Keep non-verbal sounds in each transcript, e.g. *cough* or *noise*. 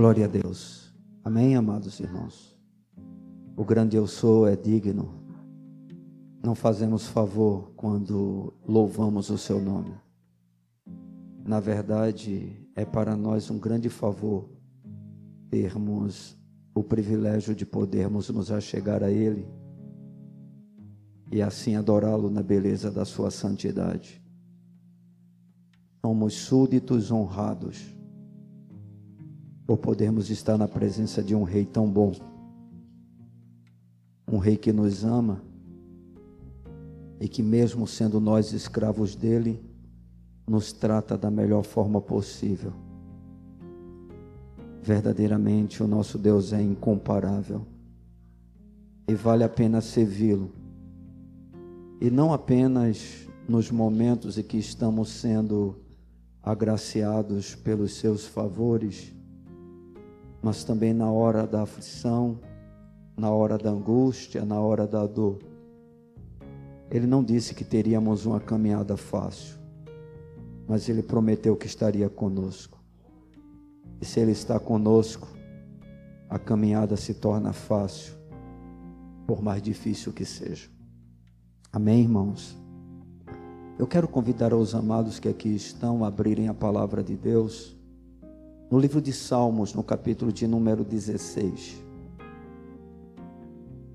Glória a Deus. Amém, amados irmãos. O grande eu sou é digno. Não fazemos favor quando louvamos o seu nome. Na verdade, é para nós um grande favor termos o privilégio de podermos nos achegar a Ele e assim adorá-lo na beleza da Sua santidade. Somos súditos honrados por podermos estar na presença de um Rei tão bom, um Rei que nos ama e que, mesmo sendo nós escravos dele, nos trata da melhor forma possível. Verdadeiramente, o nosso Deus é incomparável e vale a pena servi-lo. E não apenas nos momentos em que estamos sendo agraciados pelos seus favores, mas também na hora da aflição, na hora da angústia, na hora da dor. Ele não disse que teríamos uma caminhada fácil, mas ele prometeu que estaria conosco. E se ele está conosco, a caminhada se torna fácil, por mais difícil que seja. Amém, irmãos? Eu quero convidar os amados que aqui estão a abrirem a palavra de Deus no livro de Salmos, no capítulo de número 16.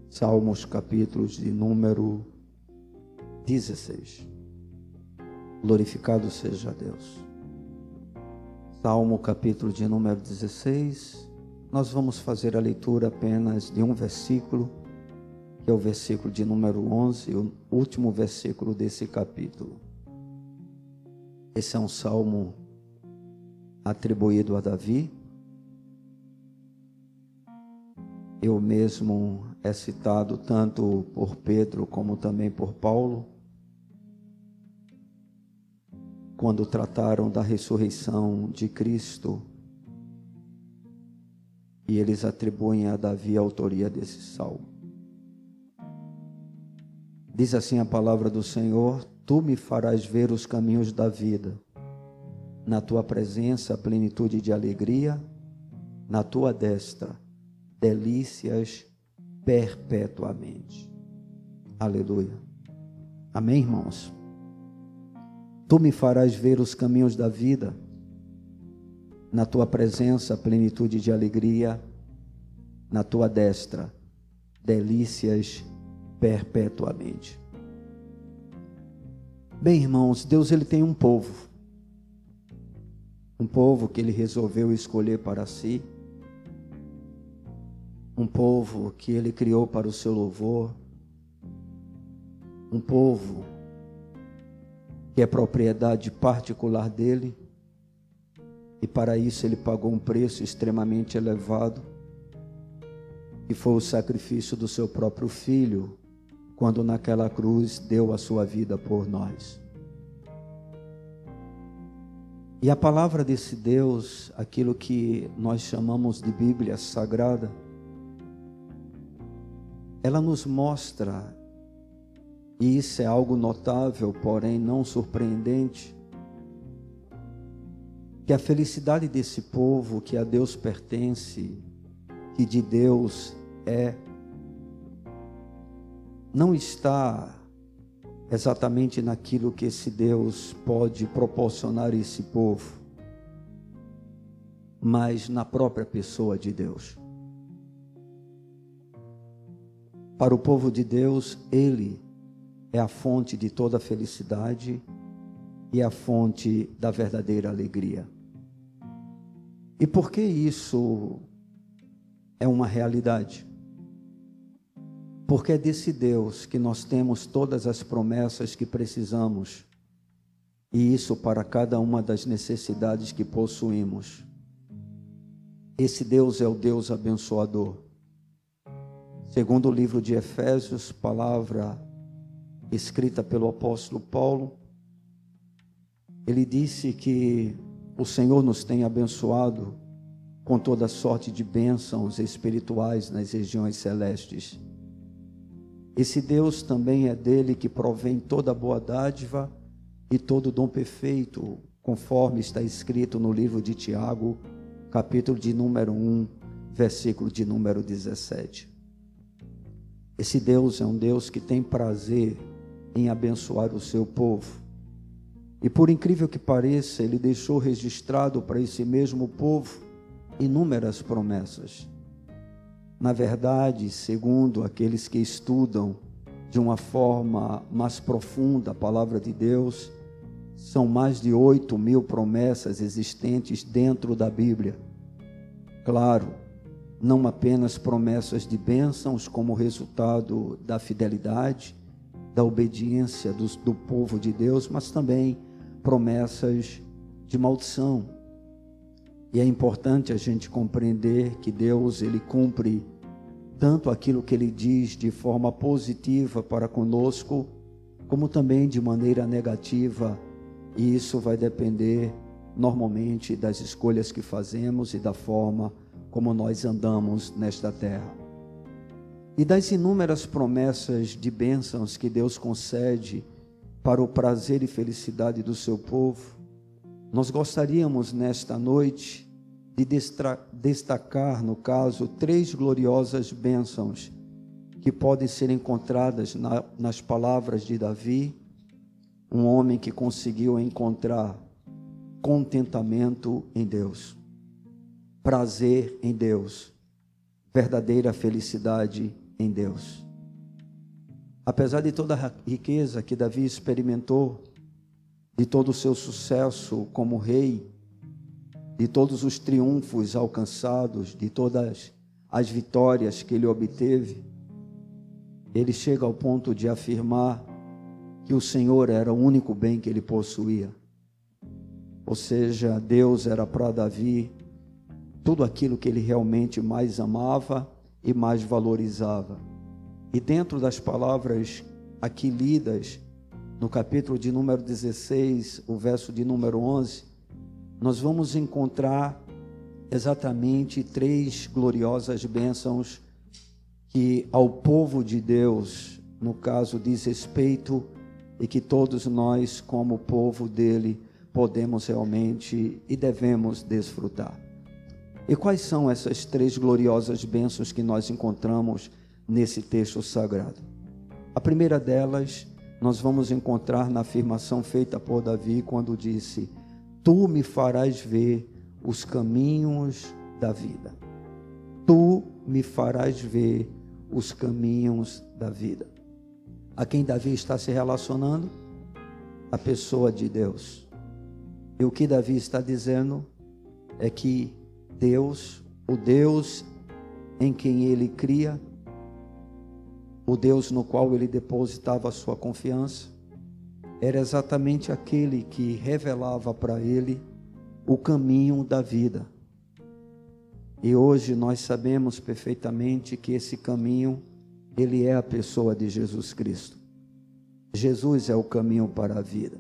Salmos, capítulos de número 16. Glorificado seja Deus. Salmo, capítulo de número 16. Nós vamos fazer a leitura apenas de um versículo, que é o versículo de número 11, o último versículo desse capítulo. Esse é um salmo atribuído a Davi. Eu mesmo é citado tanto por Pedro como também por Paulo, quando trataram da ressurreição de Cristo, e eles atribuem a Davi a autoria desse salmo. Diz assim a palavra do Senhor: Tu me farás ver os caminhos da vida na tua presença plenitude de alegria, na tua destra delícias perpetuamente. Aleluia. Amém, irmãos? Tu me farás ver os caminhos da vida, na tua presença plenitude de alegria, na tua destra delícias perpetuamente. Bem, irmãos, Deus ele tem um povo um povo que ele resolveu escolher para si, um povo que ele criou para o seu louvor, um povo que é propriedade particular dele, e para isso ele pagou um preço extremamente elevado, que foi o sacrifício do seu próprio filho, quando naquela cruz deu a sua vida por nós. E a palavra desse Deus, aquilo que nós chamamos de Bíblia Sagrada, ela nos mostra, e isso é algo notável, porém não surpreendente, que a felicidade desse povo que a Deus pertence, que de Deus é, não está exatamente naquilo que esse Deus pode proporcionar a esse povo, mas na própria pessoa de Deus. Para o povo de Deus, Ele é a fonte de toda felicidade e a fonte da verdadeira alegria. E por que isso é uma realidade? Porque é desse Deus que nós temos todas as promessas que precisamos, e isso para cada uma das necessidades que possuímos. Esse Deus é o Deus abençoador. Segundo o livro de Efésios, palavra escrita pelo apóstolo Paulo, ele disse que o Senhor nos tem abençoado com toda sorte de bênçãos espirituais nas regiões celestes. Esse Deus também é dele que provém toda boa dádiva e todo dom perfeito, conforme está escrito no livro de Tiago, capítulo de número 1, versículo de número 17. Esse Deus é um Deus que tem prazer em abençoar o seu povo. E por incrível que pareça, ele deixou registrado para esse mesmo povo inúmeras promessas. Na verdade, segundo aqueles que estudam de uma forma mais profunda a palavra de Deus, são mais de oito mil promessas existentes dentro da Bíblia. Claro, não apenas promessas de bênçãos como resultado da fidelidade, da obediência do, do povo de Deus, mas também promessas de maldição. E é importante a gente compreender que Deus ele cumpre tanto aquilo que ele diz de forma positiva para conosco, como também de maneira negativa, e isso vai depender normalmente das escolhas que fazemos e da forma como nós andamos nesta terra. E das inúmeras promessas de bênçãos que Deus concede para o prazer e felicidade do seu povo, nós gostaríamos nesta noite de destacar, no caso, três gloriosas bênçãos que podem ser encontradas na, nas palavras de Davi, um homem que conseguiu encontrar contentamento em Deus prazer em Deus, verdadeira felicidade em Deus. Apesar de toda a riqueza que Davi experimentou, de todo o seu sucesso como rei, de todos os triunfos alcançados, de todas as vitórias que ele obteve, ele chega ao ponto de afirmar que o Senhor era o único bem que ele possuía. Ou seja, Deus era para Davi tudo aquilo que ele realmente mais amava e mais valorizava. E dentro das palavras aqui lidas, no capítulo de número 16, o verso de número 11, nós vamos encontrar exatamente três gloriosas bênçãos que ao povo de Deus, no caso, diz respeito e que todos nós, como povo dele, podemos realmente e devemos desfrutar. E quais são essas três gloriosas bênçãos que nós encontramos nesse texto sagrado? A primeira delas, nós vamos encontrar na afirmação feita por Davi quando disse: Tu me farás ver os caminhos da vida. Tu me farás ver os caminhos da vida. A quem Davi está se relacionando? A pessoa de Deus. E o que Davi está dizendo é que Deus, o Deus em quem ele cria, o Deus no qual ele depositava a sua confiança, era exatamente aquele que revelava para ele o caminho da vida. E hoje nós sabemos perfeitamente que esse caminho, ele é a pessoa de Jesus Cristo. Jesus é o caminho para a vida.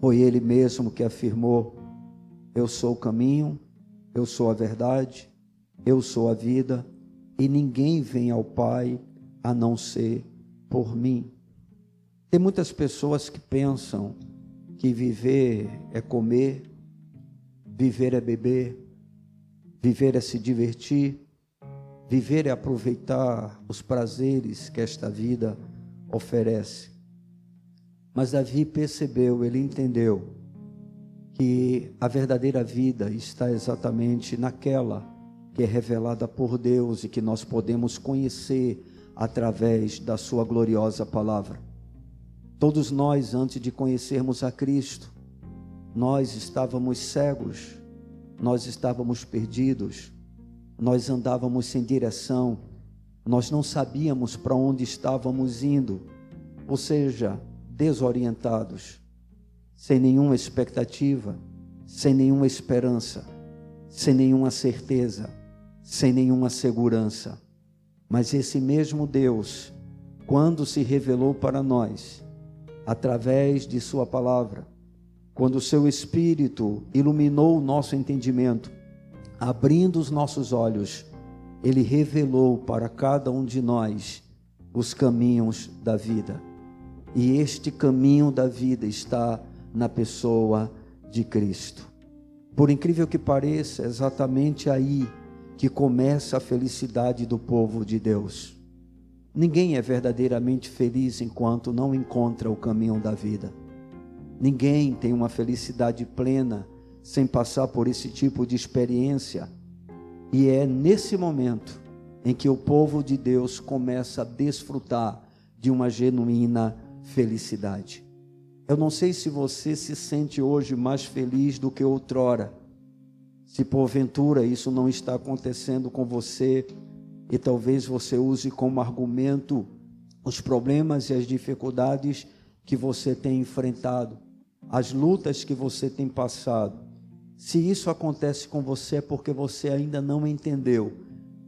Foi ele mesmo que afirmou: Eu sou o caminho, eu sou a verdade, eu sou a vida, e ninguém vem ao Pai a não ser por mim. Tem muitas pessoas que pensam que viver é comer, viver é beber, viver é se divertir, viver é aproveitar os prazeres que esta vida oferece. Mas Davi percebeu, ele entendeu que a verdadeira vida está exatamente naquela que é revelada por Deus e que nós podemos conhecer através da Sua gloriosa palavra. Todos nós, antes de conhecermos a Cristo, nós estávamos cegos, nós estávamos perdidos, nós andávamos sem direção, nós não sabíamos para onde estávamos indo, ou seja, desorientados sem nenhuma expectativa, sem nenhuma esperança, sem nenhuma certeza, sem nenhuma segurança. Mas esse mesmo Deus, quando se revelou para nós, através de Sua palavra, quando o Seu Espírito iluminou o nosso entendimento, abrindo os nossos olhos, Ele revelou para cada um de nós os caminhos da vida. E este caminho da vida está na pessoa de Cristo. Por incrível que pareça, é exatamente aí que começa a felicidade do povo de Deus. Ninguém é verdadeiramente feliz enquanto não encontra o caminho da vida. Ninguém tem uma felicidade plena sem passar por esse tipo de experiência. E é nesse momento em que o povo de Deus começa a desfrutar de uma genuína felicidade. Eu não sei se você se sente hoje mais feliz do que outrora. Se porventura isso não está acontecendo com você, e talvez você use como argumento os problemas e as dificuldades que você tem enfrentado, as lutas que você tem passado. Se isso acontece com você é porque você ainda não entendeu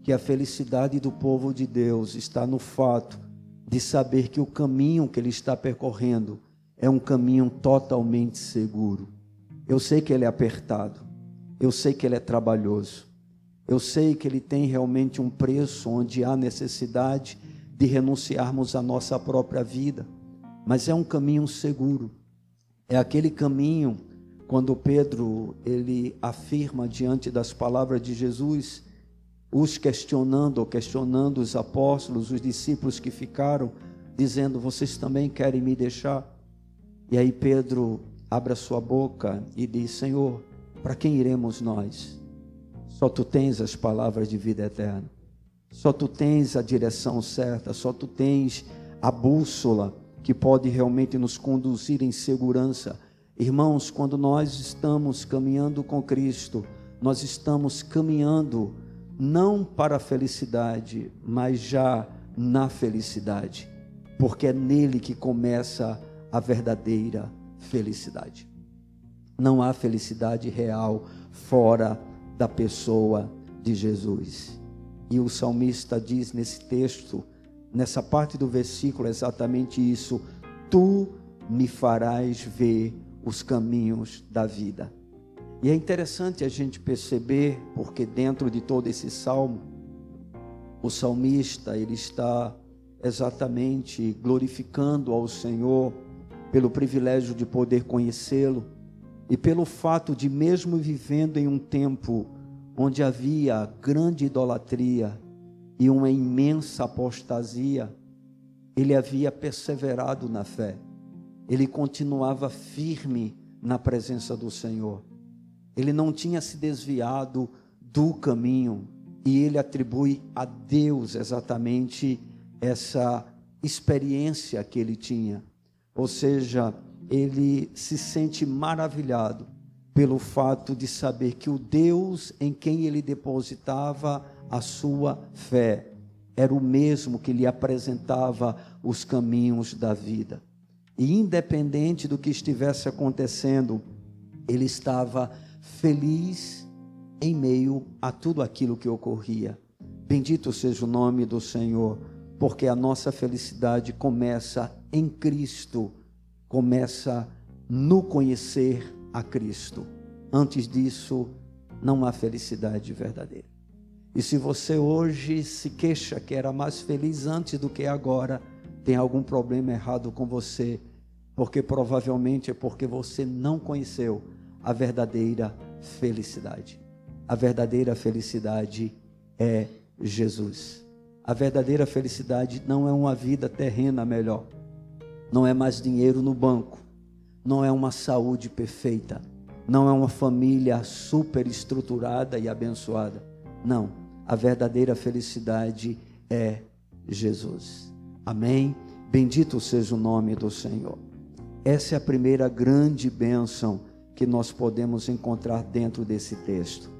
que a felicidade do povo de Deus está no fato de saber que o caminho que ele está percorrendo é um caminho totalmente seguro. Eu sei que ele é apertado, eu sei que ele é trabalhoso, eu sei que ele tem realmente um preço onde há necessidade de renunciarmos à nossa própria vida, mas é um caminho seguro. É aquele caminho quando Pedro ele afirma diante das palavras de Jesus, os questionando ou questionando os apóstolos, os discípulos que ficaram, dizendo: "Vocês também querem me deixar?" E aí Pedro abre a sua boca e diz: "Senhor, para quem iremos nós?" Só tu tens as palavras de vida eterna. Só tu tens a direção certa, só tu tens a bússola que pode realmente nos conduzir em segurança. Irmãos, quando nós estamos caminhando com Cristo, nós estamos caminhando não para a felicidade, mas já na felicidade, porque é nele que começa a verdadeira felicidade. Não há felicidade real fora da pessoa de Jesus. E o salmista diz nesse texto, nessa parte do versículo, exatamente isso: Tu me farás ver os caminhos da vida. E é interessante a gente perceber, porque dentro de todo esse salmo, o salmista ele está exatamente glorificando ao Senhor pelo privilégio de poder conhecê-lo e pelo fato de, mesmo vivendo em um tempo onde havia grande idolatria e uma imensa apostasia, ele havia perseverado na fé, ele continuava firme na presença do Senhor, ele não tinha se desviado do caminho, e ele atribui a Deus exatamente essa experiência que ele tinha, ou seja, ele se sente maravilhado pelo fato de saber que o Deus em quem ele depositava a sua fé era o mesmo que lhe apresentava os caminhos da vida. E independente do que estivesse acontecendo, ele estava feliz em meio a tudo aquilo que ocorria. Bendito seja o nome do Senhor, porque a nossa felicidade começa em Cristo começa no conhecer a Cristo. Antes disso, não há felicidade verdadeira. E se você hoje se queixa que era mais feliz antes do que agora, tem algum problema errado com você, porque provavelmente é porque você não conheceu a verdadeira felicidade. A verdadeira felicidade é Jesus. A verdadeira felicidade não é uma vida terrena melhor não é mais dinheiro no banco, não é uma saúde perfeita, não é uma família super estruturada e abençoada. Não, a verdadeira felicidade é Jesus. Amém? Bendito seja o nome do Senhor. Essa é a primeira grande bênção que nós podemos encontrar dentro desse texto.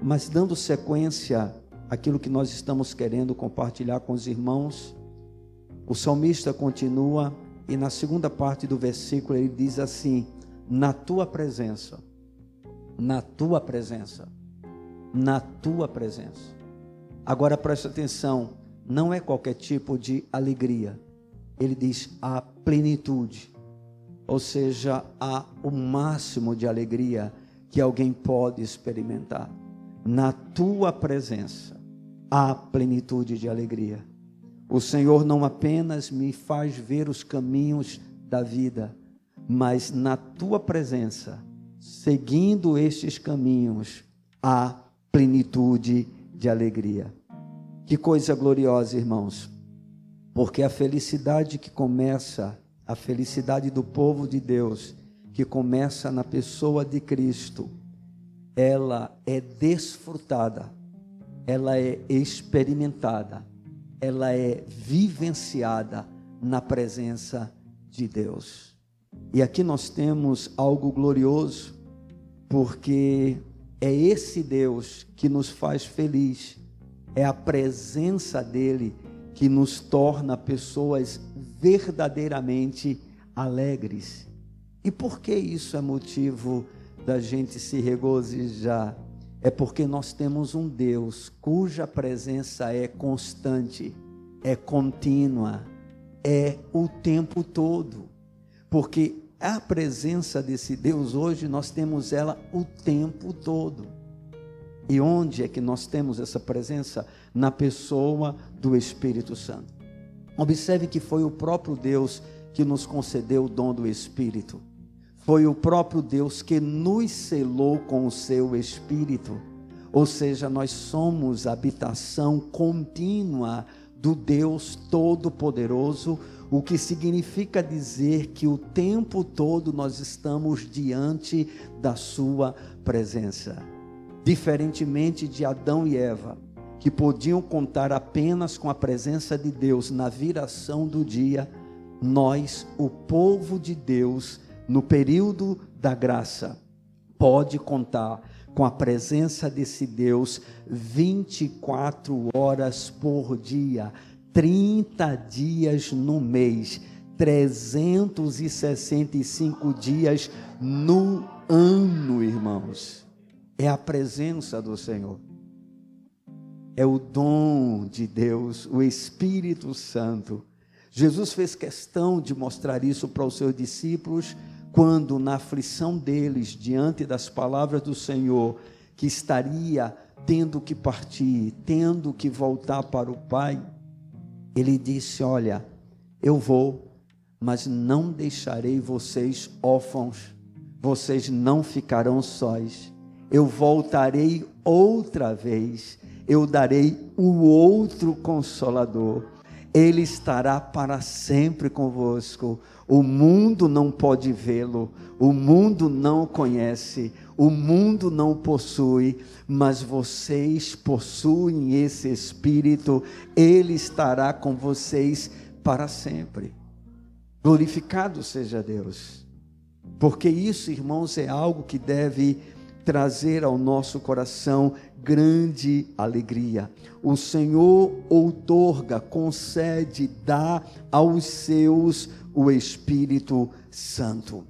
Mas dando sequência àquilo que nós estamos querendo compartilhar com os irmãos, o salmista continua e na segunda parte do versículo ele diz assim: Na tua presença, na tua presença, na tua presença. Agora preste atenção, não é qualquer tipo de alegria. Ele diz a plenitude, ou seja, há o máximo de alegria que alguém pode experimentar. Na tua presença, há plenitude de alegria. O Senhor não apenas me faz ver os caminhos da vida, mas na tua presença seguindo estes caminhos, há plenitude de alegria. Que coisa gloriosa, irmãos, porque a felicidade que começa, a felicidade do povo de Deus, que começa na pessoa de Cristo, ela é desfrutada, ela é experimentada, ela é vivenciada na presença de Deus. E aqui nós temos algo glorioso, porque é esse Deus que nos faz feliz, é a presença dele que nos torna pessoas verdadeiramente alegres. E por que isso é motivo da gente se regozijar? É porque nós temos um Deus cuja presença é constante, é contínua, é o tempo todo. Porque a presença desse Deus hoje, nós temos ela o tempo todo. E onde é que nós temos essa presença? Na pessoa do Espírito Santo. Observe que foi o próprio Deus que nos concedeu o dom do Espírito. Foi o próprio Deus que nos selou com o seu Espírito. Ou seja, nós somos habitação contínua do Deus Todo-Poderoso, o que significa dizer que o tempo todo nós estamos diante da Sua presença. Diferentemente de Adão e Eva, que podiam contar apenas com a presença de Deus na viração do dia, nós, o povo de Deus, no período da graça, pode contar com a presença desse Deus 24 horas por dia, 30 dias no mês, 365 dias no ano, irmãos. É a presença do Senhor. É o dom de Deus, o Espírito Santo. Jesus fez questão de mostrar isso para os seus discípulos quando, na aflição deles, diante das palavras do Senhor, que estaria tendo que partir, tendo que voltar para o Pai, ele disse: Olha, eu vou, mas não deixarei vocês órfãos, vocês não ficarão sós. Eu voltarei outra vez, eu darei o outro consolador. Ele estará para sempre convosco. O mundo não pode vê-lo, o mundo não conhece, o mundo não possui, mas vocês possuem esse Espírito, ele estará com vocês para sempre. Glorificado seja Deus, porque isso, irmãos, é algo que deve trazer ao nosso coração grande alegria. O Senhor outorga, concede, dá aos seus o Espírito Santo.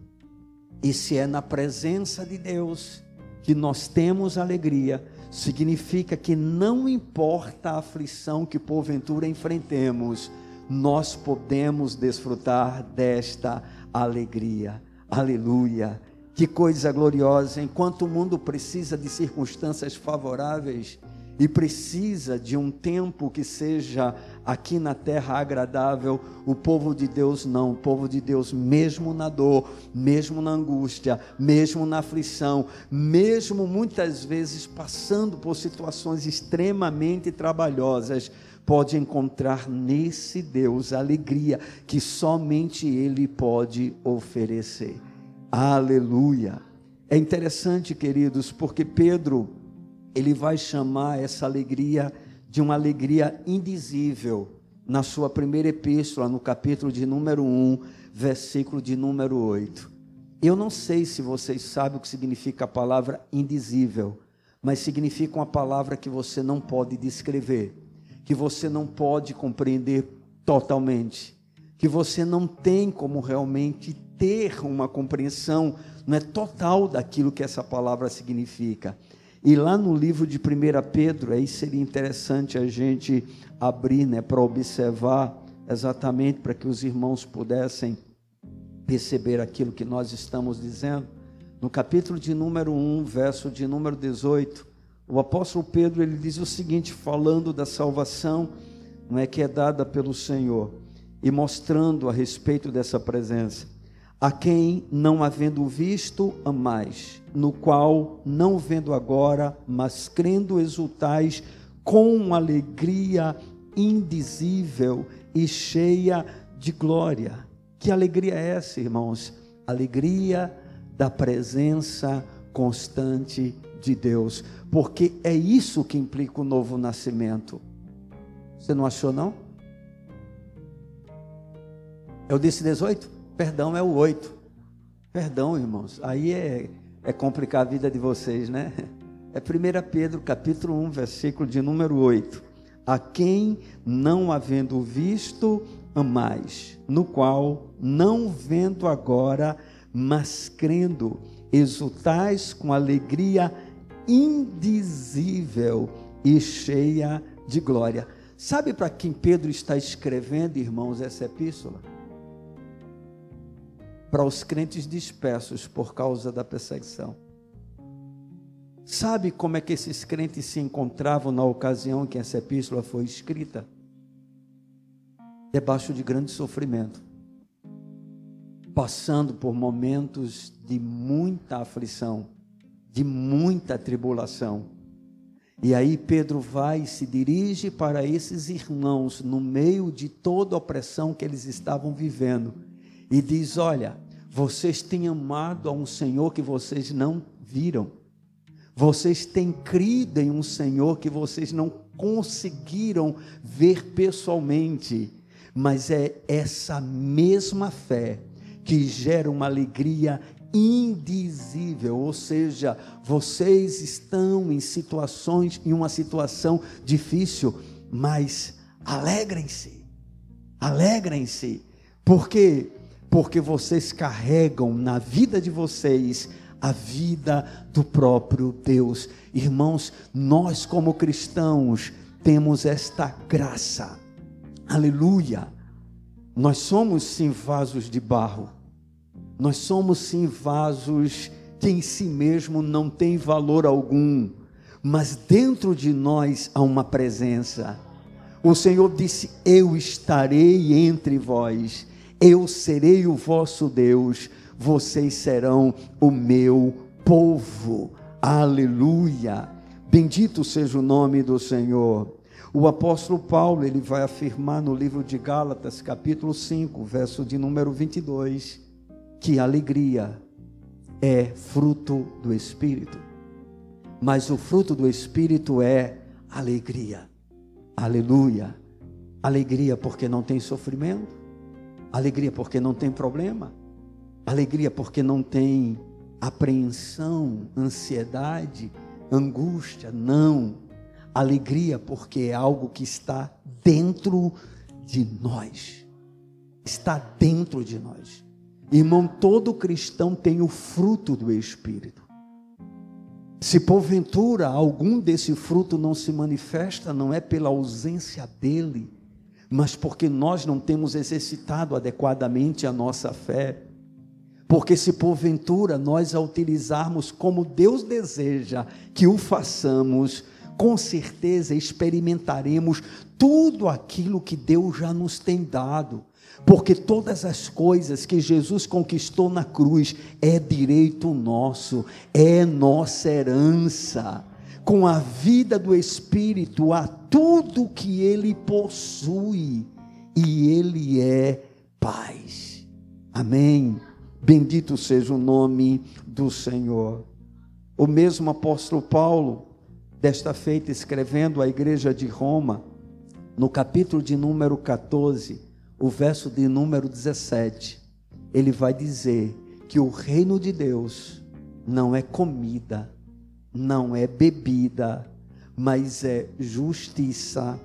E se é na presença de Deus que nós temos alegria, significa que não importa a aflição que porventura enfrentemos, nós podemos desfrutar desta alegria. Aleluia. Que coisa gloriosa! Enquanto o mundo precisa de circunstâncias favoráveis e precisa de um tempo que seja aqui na terra agradável, o povo de Deus não. O povo de Deus, mesmo na dor, mesmo na angústia, mesmo na aflição, mesmo muitas vezes passando por situações extremamente trabalhosas, pode encontrar nesse Deus alegria que somente Ele pode oferecer. Aleluia. É interessante, queridos, porque Pedro, ele vai chamar essa alegria de uma alegria indizível na sua primeira epístola, no capítulo de número 1, versículo de número 8. Eu não sei se vocês sabem o que significa a palavra indizível, mas significa uma palavra que você não pode descrever, que você não pode compreender totalmente, que você não tem como realmente ter uma compreensão não é total daquilo que essa palavra significa. E lá no livro de 1 Pedro, aí seria interessante a gente abrir né, para observar exatamente para que os irmãos pudessem perceber aquilo que nós estamos dizendo. No capítulo de número 1, verso de número 18, o apóstolo Pedro ele diz o seguinte, falando da salvação não é que é dada pelo Senhor e mostrando a respeito dessa presença. A quem, não havendo visto, amais, no qual, não vendo agora, mas crendo, exultais com alegria indizível e cheia de glória. Que alegria é essa, irmãos? Alegria da presença constante de Deus, porque é isso que implica o novo nascimento. Você não achou, não? Eu disse 18? Perdão, é o 8. Perdão, irmãos. Aí é, é complicar a vida de vocês, né? É 1 Pedro, capítulo 1, versículo de número 8. A quem não havendo visto, amais, no qual, não vendo agora, mas crendo, exultais com alegria indizível e cheia de glória. Sabe para quem Pedro está escrevendo, irmãos, essa epístola? Para os crentes dispersos por causa da perseguição. Sabe como é que esses crentes se encontravam na ocasião que essa epístola foi escrita? Debaixo de grande sofrimento, passando por momentos de muita aflição, de muita tribulação. E aí Pedro vai e se dirige para esses irmãos no meio de toda a opressão que eles estavam vivendo e diz: Olha, vocês têm amado a um Senhor que vocês não viram. Vocês têm crido em um Senhor que vocês não conseguiram ver pessoalmente. Mas é essa mesma fé que gera uma alegria indizível, ou seja, vocês estão em situações, em uma situação difícil, mas alegrem-se, alegrem-se, porque porque vocês carregam na vida de vocês a vida do próprio Deus. Irmãos, nós como cristãos temos esta graça. Aleluia. Nós somos sim vasos de barro. Nós somos sim vasos que em si mesmo não tem valor algum, mas dentro de nós há uma presença. O Senhor disse: Eu estarei entre vós eu serei o vosso Deus, vocês serão o meu povo. Aleluia! Bendito seja o nome do Senhor. O apóstolo Paulo, ele vai afirmar no livro de Gálatas, capítulo 5, verso de número 22, que alegria é fruto do Espírito. Mas o fruto do Espírito é alegria. Aleluia. Alegria porque não tem sofrimento Alegria porque não tem problema. Alegria porque não tem apreensão, ansiedade, angústia. Não. Alegria porque é algo que está dentro de nós. Está dentro de nós. Irmão, todo cristão tem o fruto do Espírito. Se porventura algum desse fruto não se manifesta, não é pela ausência dele, mas porque nós não temos exercitado adequadamente a nossa fé. Porque se porventura nós a utilizarmos como Deus deseja que o façamos, com certeza experimentaremos tudo aquilo que Deus já nos tem dado. Porque todas as coisas que Jesus conquistou na cruz é direito nosso, é nossa herança com a vida do Espírito a tudo que ele possui, e ele é paz. Amém. Bendito seja o nome do Senhor. O mesmo apóstolo Paulo, desta feita, escrevendo à igreja de Roma, no capítulo de número 14, o verso de número 17, ele vai dizer que o reino de Deus não é comida, não é bebida, mas é justiça,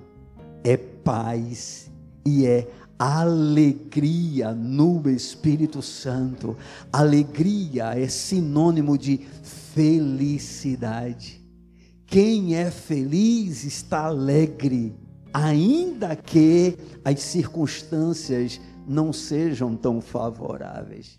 é paz e é alegria no Espírito Santo. Alegria é sinônimo de felicidade. Quem é feliz está alegre, ainda que as circunstâncias não sejam tão favoráveis.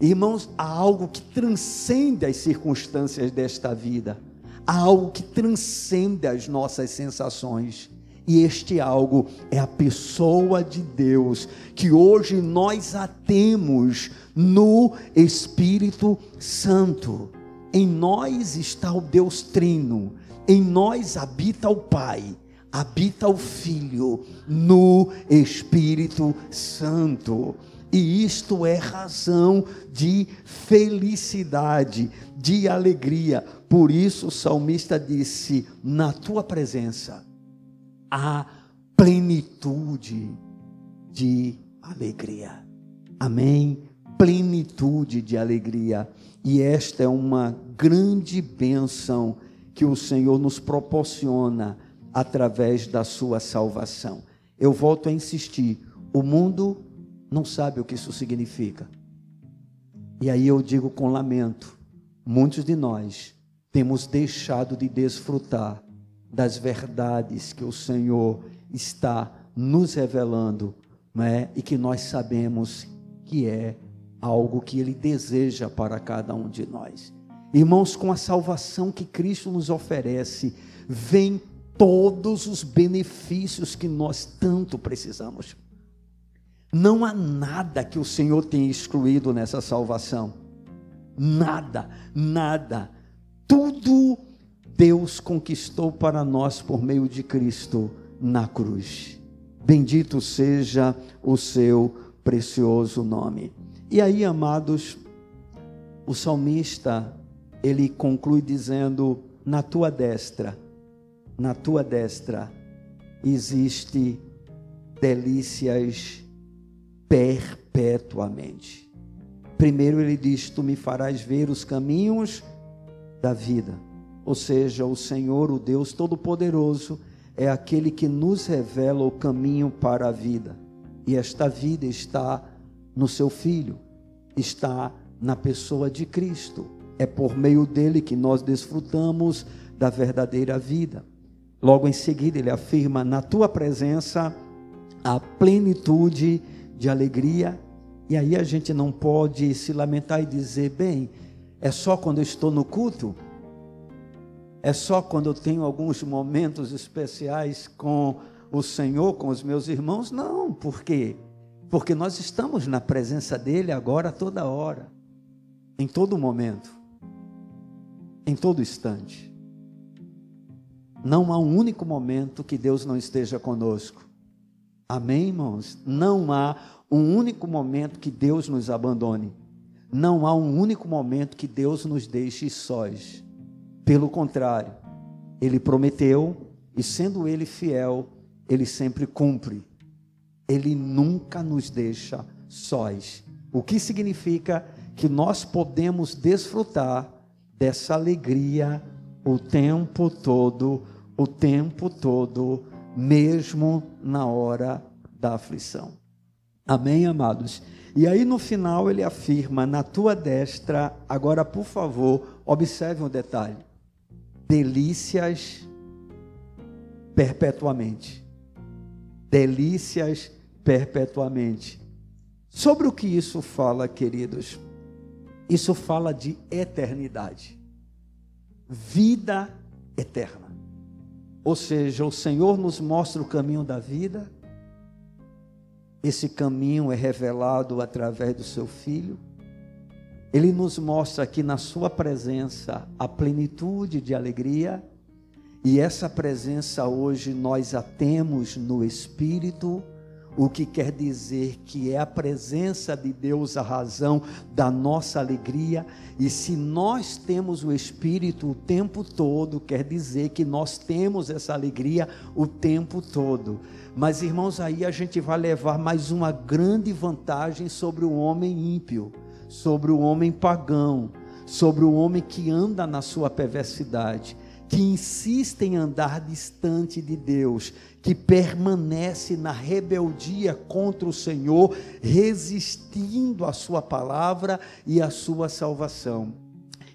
Irmãos, há algo que transcende as circunstâncias desta vida, há algo que transcende as nossas sensações, E este algo é a pessoa de Deus, que hoje nós a temos no Espírito Santo. Em nós está o Deus Trino, em nós habita o Pai, habita o Filho, no Espírito Santo. E isto é razão de felicidade, de alegria. Por isso o salmista disse: Na tua presença há plenitude de alegria. Amém? Plenitude de alegria. E esta é uma grande bênção que o Senhor nos proporciona através da sua salvação. Eu volto a insistir: o mundo não sabe o que isso significa. E aí eu digo com lamento: muitos de nós temos deixado de desfrutar das verdades que o Senhor está nos revelando, né? e que nós sabemos que é algo que Ele deseja para cada um de nós. Irmãos, com a salvação que Cristo nos oferece, vem todos os benefícios que nós tanto precisamos. Não há nada que o Senhor tenha excluído nessa salvação. Nada, nada. Tudo Deus conquistou para nós por meio de Cristo na cruz. Bendito seja o seu precioso nome. E aí, amados, o salmista, ele conclui dizendo: Na tua destra, na tua destra existe delícias perpetuamente. Primeiro ele diz: Tu me farás ver os caminhos da vida. Ou seja, o Senhor, o Deus Todo-Poderoso, é aquele que nos revela o caminho para a vida. E esta vida está no seu Filho, está na pessoa de Cristo. É por meio dele que nós desfrutamos da verdadeira vida. Logo em seguida, ele afirma: Na tua presença, a plenitude de alegria. E aí a gente não pode se lamentar e dizer, bem, é só quando eu estou no culto? É só quando eu tenho alguns momentos especiais com o Senhor, com os meus irmãos? Não, por quê? Porque nós estamos na presença dEle agora, toda hora, em todo momento, em todo instante. Não há um único momento que Deus não esteja conosco. Amém, irmãos? Não há um único momento que Deus nos abandone. Não há um único momento que Deus nos deixe sós. Pelo contrário, Ele prometeu e, sendo Ele fiel, Ele sempre cumpre. Ele nunca nos deixa sós. O que significa que nós podemos desfrutar dessa alegria o tempo todo, o tempo todo mesmo na hora da aflição. Amém, amados? E aí no final ele afirma: na tua destra, agora por favor, observe um detalhe: delícias perpetuamente. Delícias perpetuamente. Sobre o que isso fala, queridos? Isso fala de eternidade, vida eterna. Ou seja, o Senhor nos mostra o caminho da vida, esse caminho é revelado através do seu Filho. Ele nos mostra aqui na Sua presença a plenitude de alegria, e essa presença hoje nós a temos no Espírito o que quer dizer que é a presença de Deus a razão da nossa alegria, e se nós temos o Espírito o tempo todo, quer dizer que nós temos essa alegria o tempo todo. Mas irmãos, aí a gente vai levar mais uma grande vantagem sobre o homem ímpio, sobre o homem pagão, sobre o homem que anda na sua perversidade que insiste em andar distante de Deus, que permanece na rebeldia contra o Senhor, resistindo à Sua palavra e à Sua salvação.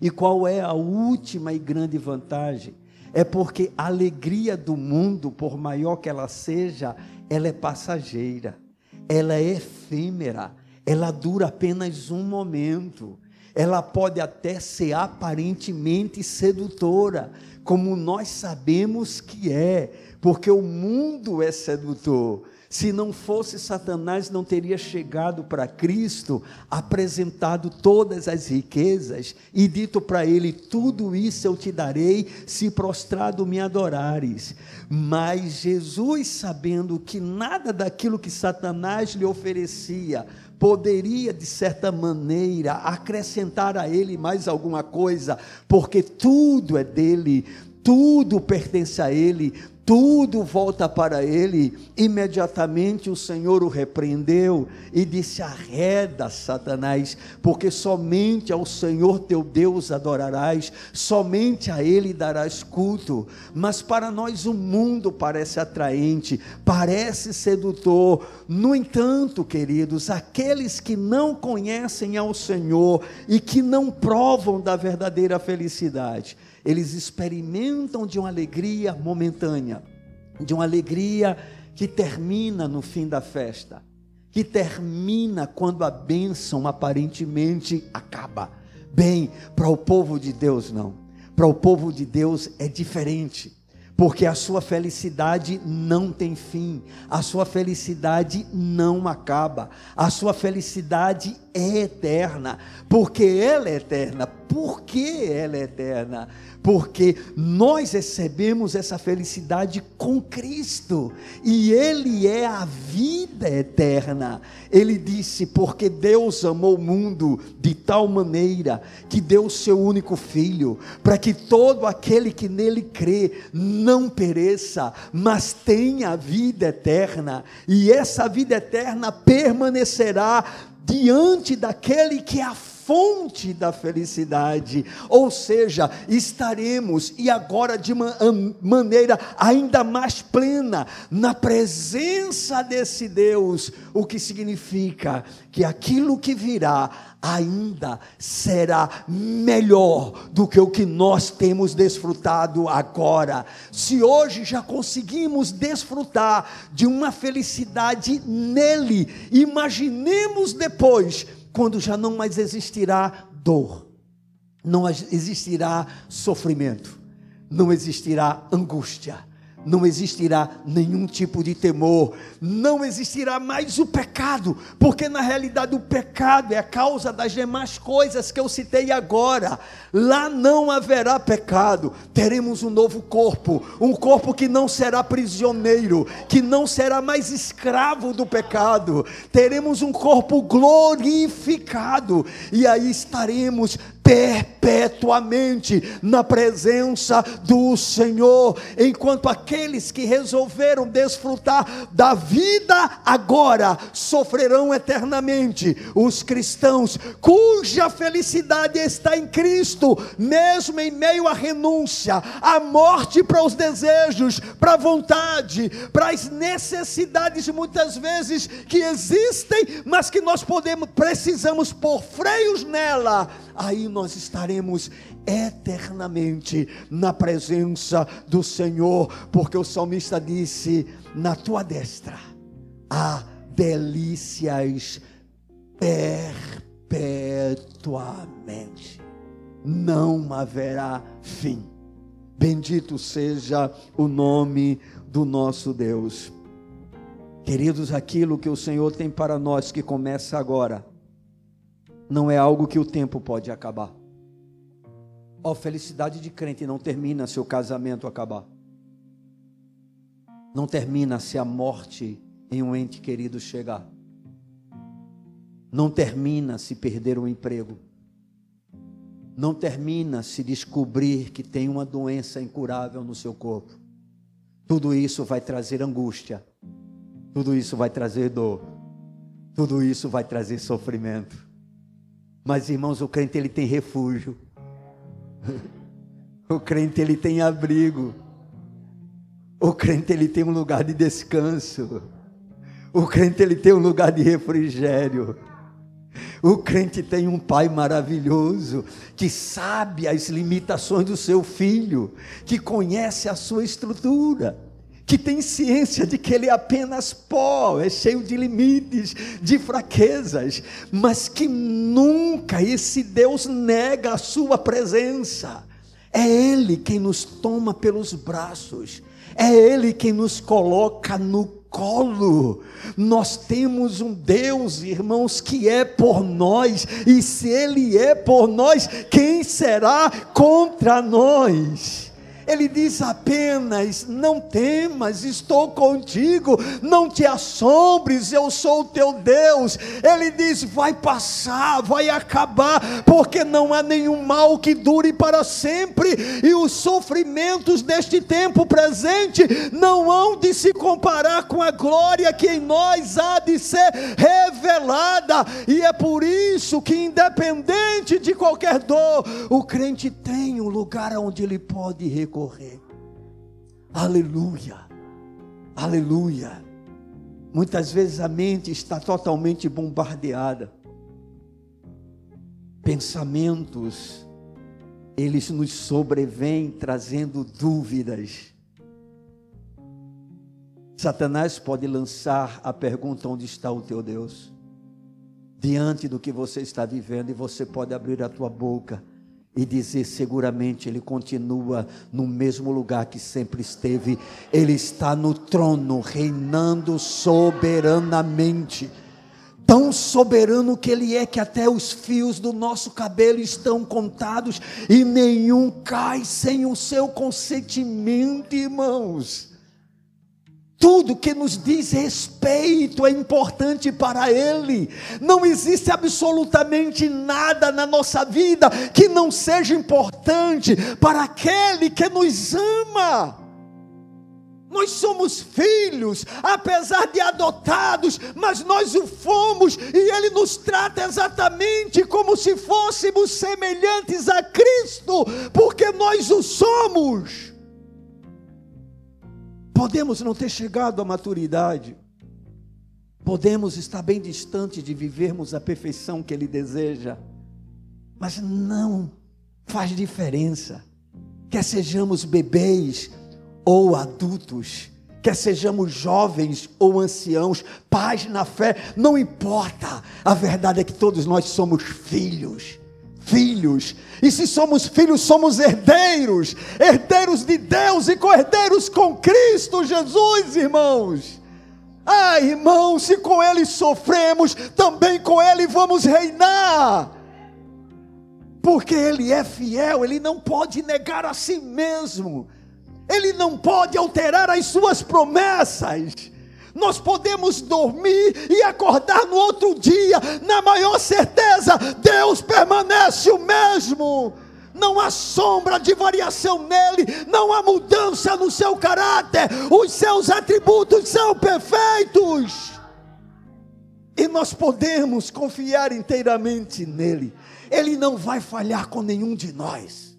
E qual é a última e grande vantagem? É porque a alegria do mundo, por maior que ela seja, ela é passageira, ela é efêmera, ela dura apenas um momento. Ela pode até ser aparentemente sedutora, como nós sabemos que é, porque o mundo é sedutor. Se não fosse Satanás, não teria chegado para Cristo, apresentado todas as riquezas e dito para ele: Tudo isso eu te darei, se prostrado me adorares. Mas Jesus, sabendo que nada daquilo que Satanás lhe oferecia poderia, de certa maneira, acrescentar a ele mais alguma coisa, porque tudo é dele, tudo pertence a Ele, tudo volta para ele. Imediatamente o Senhor o repreendeu e disse: Arreda, Satanás, porque somente ao Senhor teu Deus adorarás, somente a Ele darás culto. Mas para nós o mundo parece atraente, parece sedutor. No entanto, queridos, aqueles que não conhecem ao Senhor e que não provam da verdadeira felicidade, eles experimentam de uma alegria momentânea, de uma alegria que termina no fim da festa, que termina quando a bênção aparentemente acaba. Bem, para o povo de Deus não. Para o povo de Deus é diferente porque a sua felicidade não tem fim, a sua felicidade não acaba, a sua felicidade é eterna, porque ela é eterna. Por que ela é eterna? Porque nós recebemos essa felicidade com Cristo, e Ele é a vida eterna. Ele disse: Porque Deus amou o mundo de tal maneira que deu o seu único filho, para que todo aquele que nele crê não pereça, mas tenha a vida eterna, e essa vida eterna permanecerá diante daquele que a fonte da felicidade, ou seja, estaremos e agora de maneira ainda mais plena na presença desse Deus, o que significa que aquilo que virá ainda será melhor do que o que nós temos desfrutado agora. Se hoje já conseguimos desfrutar de uma felicidade nele, imaginemos depois quando já não mais existirá dor, não existirá sofrimento, não existirá angústia não existirá nenhum tipo de temor, não existirá mais o pecado, porque na realidade o pecado é a causa das demais coisas que eu citei agora. Lá não haverá pecado, teremos um novo corpo, um corpo que não será prisioneiro, que não será mais escravo do pecado, teremos um corpo glorificado, e aí estaremos perpetuamente na presença do Senhor, enquanto aqueles que resolveram desfrutar da vida agora sofrerão eternamente. Os cristãos cuja felicidade está em Cristo, mesmo em meio à renúncia, à morte para os desejos, para a vontade, para as necessidades muitas vezes que existem, mas que nós podemos precisamos pôr freios nela aí nós estaremos eternamente na presença do Senhor, porque o salmista disse: Na tua destra há delícias perpetuamente, não haverá fim. Bendito seja o nome do nosso Deus. Queridos, aquilo que o Senhor tem para nós que começa agora não é algo que o tempo pode acabar. Ó, oh, felicidade de crente não termina se o casamento acabar. Não termina se a morte em um ente querido chegar. Não termina se perder um emprego. Não termina se descobrir que tem uma doença incurável no seu corpo. Tudo isso vai trazer angústia. Tudo isso vai trazer dor. Tudo isso vai trazer sofrimento. Mas irmãos, o crente ele tem refúgio. *laughs* O crente ele tem abrigo. O crente ele tem um lugar de descanso. O crente ele tem um lugar de refrigério. O crente tem um pai maravilhoso que sabe as limitações do seu filho, que conhece a sua estrutura que tem ciência de que ele é apenas pó, é cheio de limites, de fraquezas, mas que nunca esse Deus nega a sua presença. É Ele quem nos toma pelos braços, é Ele quem nos coloca no colo. Nós temos um Deus, irmãos, que é por nós, e se Ele é por nós, quem será contra nós? Ele diz apenas: Não temas, estou contigo, não te assombres, eu sou o teu Deus. Ele diz: Vai passar, vai acabar, porque não há nenhum mal que dure para sempre, e os sofrimentos deste tempo presente não hão de se comparar com a glória que em nós há de ser revelada, e é por isso que, independente de qualquer dor, o crente tem um lugar onde ele pode recorrer correr. Aleluia, aleluia. Muitas vezes a mente está totalmente bombardeada. Pensamentos, eles nos sobrevêm trazendo dúvidas. Satanás pode lançar a pergunta: onde está o teu Deus? Diante do que você está vivendo, e você pode abrir a tua boca e dizer seguramente ele continua no mesmo lugar que sempre esteve, ele está no trono, reinando soberanamente. Tão soberano que Ele é, que até os fios do nosso cabelo estão contados e nenhum cai sem o seu consentimento, irmãos. Tudo que nos diz respeito é importante para Ele. Não existe absolutamente nada na nossa vida que não seja importante para aquele que nos ama. Nós somos filhos, apesar de adotados, mas nós o fomos e Ele nos trata exatamente como se fôssemos semelhantes a Cristo, porque nós o somos. Podemos não ter chegado à maturidade, podemos estar bem distante de vivermos a perfeição que Ele deseja, mas não faz diferença, quer sejamos bebês ou adultos, quer sejamos jovens ou anciãos, pais na fé, não importa, a verdade é que todos nós somos filhos filhos. E se somos filhos, somos herdeiros, herdeiros de Deus e co-herdeiros com Cristo Jesus, irmãos. Ah, irmãos, se com Ele sofremos, também com Ele vamos reinar. Porque Ele é fiel, Ele não pode negar a si mesmo, Ele não pode alterar as suas promessas. Nós podemos dormir e acordar no outro dia, na maior certeza, Deus permanece o mesmo. Não há sombra de variação nele, não há mudança no seu caráter, os seus atributos são perfeitos. E nós podemos confiar inteiramente nele. Ele não vai falhar com nenhum de nós.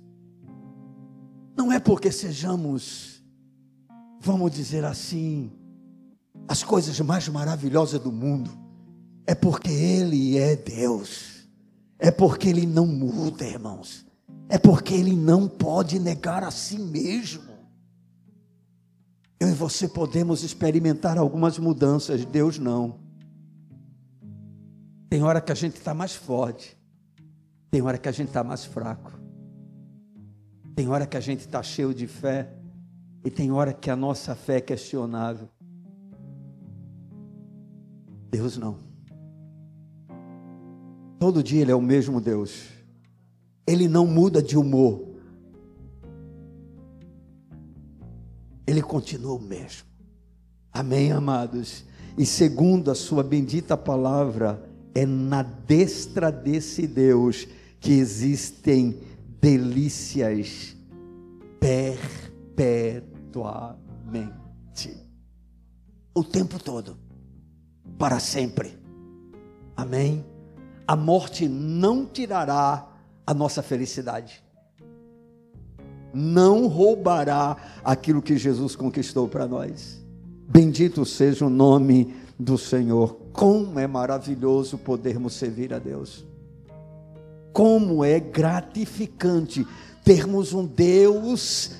Não é porque sejamos, vamos dizer assim, as coisas mais maravilhosas do mundo, é porque Ele é Deus, é porque Ele não muda, irmãos, é porque Ele não pode negar a si mesmo. Eu e você podemos experimentar algumas mudanças, Deus não. Tem hora que a gente está mais forte, tem hora que a gente está mais fraco, tem hora que a gente está cheio de fé, e tem hora que a nossa fé é questionável. Deus não. Todo dia Ele é o mesmo Deus. Ele não muda de humor. Ele continua o mesmo. Amém, amados? E segundo a Sua bendita palavra, é na destra desse Deus que existem delícias perpetuamente. O tempo todo para sempre. Amém? A morte não tirará a nossa felicidade. Não roubará aquilo que Jesus conquistou para nós. Bendito seja o nome do Senhor. Como é maravilhoso podermos servir a Deus. Como é gratificante termos um Deus